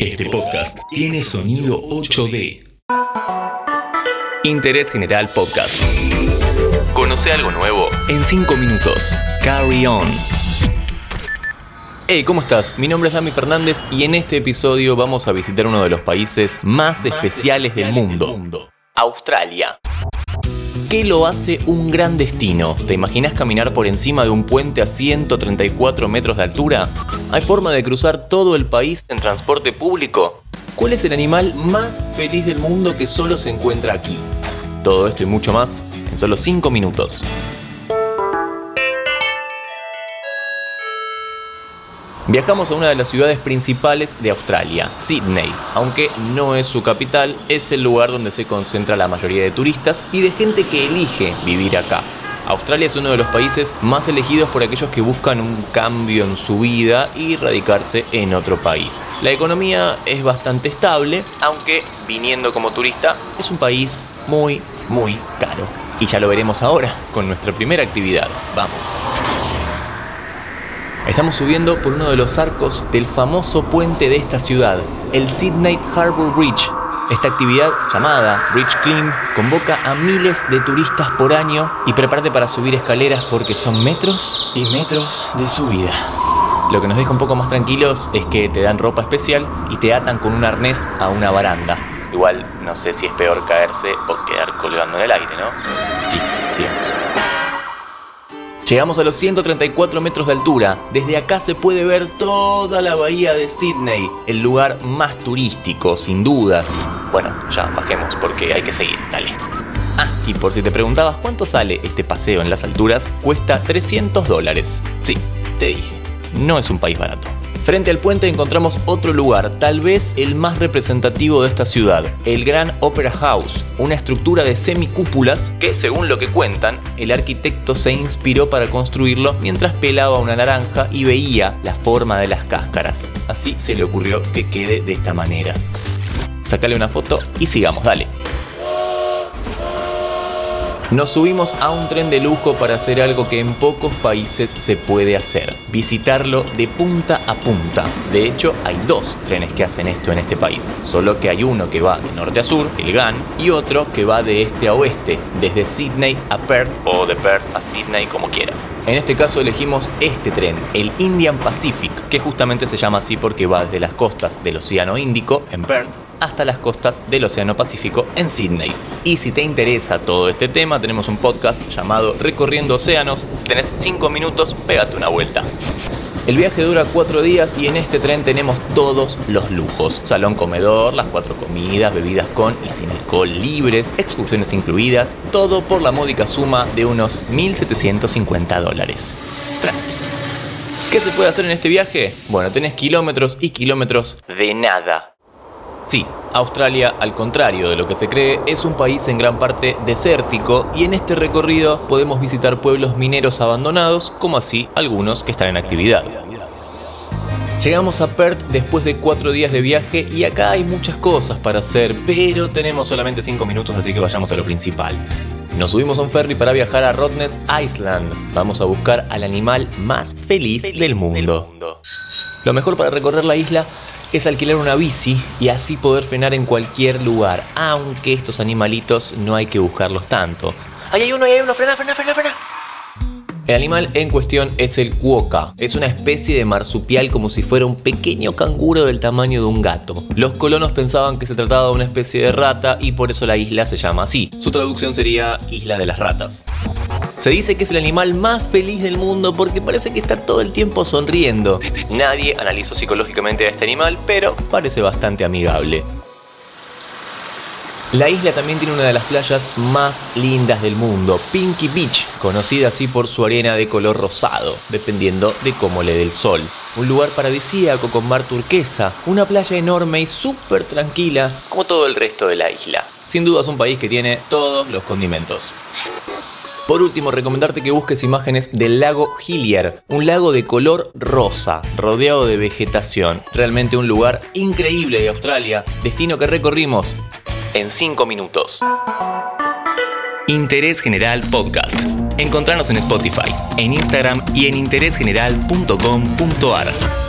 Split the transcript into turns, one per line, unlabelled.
Este podcast tiene sonido 8D. Interés General Podcast. Conoce algo nuevo en 5 minutos. Carry on. Hey, ¿cómo estás? Mi nombre es Dami Fernández y en este episodio vamos a visitar uno de los países más especiales del mundo. Australia. ¿Qué lo hace un gran destino? ¿Te imaginas caminar por encima de un puente a 134 metros de altura? ¿Hay forma de cruzar todo el país en transporte público? ¿Cuál es el animal más feliz del mundo que solo se encuentra aquí? Todo esto y mucho más en solo 5 minutos. Viajamos a una de las ciudades principales de Australia, Sydney. Aunque no es su capital, es el lugar donde se concentra la mayoría de turistas y de gente que elige vivir acá. Australia es uno de los países más elegidos por aquellos que buscan un cambio en su vida y radicarse en otro país. La economía es bastante estable, aunque viniendo como turista es un país muy, muy caro. Y ya lo veremos ahora con nuestra primera actividad. Vamos. Estamos subiendo por uno de los arcos del famoso puente de esta ciudad, el Sydney Harbour Bridge. Esta actividad, llamada Bridge Climb, convoca a miles de turistas por año y prepárate para subir escaleras porque son metros y metros de subida. Lo que nos deja un poco más tranquilos es que te dan ropa especial y te atan con un arnés a una baranda. Igual no sé si es peor caerse o quedar colgando en el aire, ¿no? Sigamos. Llegamos a los 134 metros de altura. Desde acá se puede ver toda la bahía de Sydney, el lugar más turístico, sin dudas. Bueno, ya bajemos porque hay que seguir, dale. Ah, y por si te preguntabas cuánto sale este paseo en las alturas, cuesta 300 dólares. Sí, te dije, no es un país barato. Frente al puente encontramos otro lugar, tal vez el más representativo de esta ciudad, el Gran Opera House, una estructura de semicúpulas que, según lo que cuentan, el arquitecto se inspiró para construirlo mientras pelaba una naranja y veía la forma de las cáscaras. Así se le ocurrió que quede de esta manera. Sácale una foto y sigamos, dale. Nos subimos a un tren de lujo para hacer algo que en pocos países se puede hacer, visitarlo de punta a punta. De hecho, hay dos trenes que hacen esto en este país, solo que hay uno que va de norte a sur, el GAN, y otro que va de este a oeste, desde Sydney a Perth o de Perth a Sydney como quieras. En este caso elegimos este tren, el Indian Pacific, que justamente se llama así porque va desde las costas del Océano Índico, en Perth, hasta las costas del Océano Pacífico en Sydney. Y si te interesa todo este tema, tenemos un podcast llamado Recorriendo Océanos. Tenés 5 minutos, pégate una vuelta. El viaje dura 4 días y en este tren tenemos todos los lujos. Salón comedor, las cuatro comidas, bebidas con y sin alcohol libres, excursiones incluidas, todo por la módica suma de unos 1.750 dólares. ¿Qué se puede hacer en este viaje? Bueno, tenés kilómetros y kilómetros de nada. Sí, Australia, al contrario de lo que se cree, es un país en gran parte desértico y en este recorrido podemos visitar pueblos mineros abandonados, como así algunos que están en actividad. Llegamos a Perth después de cuatro días de viaje y acá hay muchas cosas para hacer, pero tenemos solamente cinco minutos así que vayamos a lo principal. Nos subimos a un ferry para viajar a Rottnest Island. Vamos a buscar al animal más feliz, del mundo. Lo mejor para recorrer la isla es alquilar una bici y así poder frenar en cualquier lugar, aunque estos animalitos no hay que buscarlos tanto. ¡Ahí hay uno, ahí hay uno! ¡Frena, frena, frena, frena! El animal en cuestión es el cuoca. Es una especie de marsupial como si fuera un pequeño canguro del tamaño de un gato. Los colonos pensaban que se trataba de una especie de rata y por eso la isla se llama así. Su traducción sería Isla de las Ratas. Se dice que es el animal más feliz del mundo porque parece que está todo el tiempo sonriendo. Nadie analizó psicológicamente a este animal, pero parece bastante amigable. La isla también tiene una de las playas más lindas del mundo, Pinky Beach, conocida así por su arena de color rosado, dependiendo de cómo le dé el sol. Un lugar paradisíaco con mar turquesa, una playa enorme y súper tranquila, como todo el resto de la isla. Sin duda es un país que tiene todos los condimentos. Por último, recomendarte que busques imágenes del lago Hillier, un lago de color rosa, rodeado de vegetación. Realmente un lugar increíble de Australia, destino que recorrimos en 5 minutos. Interés General Podcast. Encontrarnos en Spotify, en Instagram y en interésgeneral.com.ar.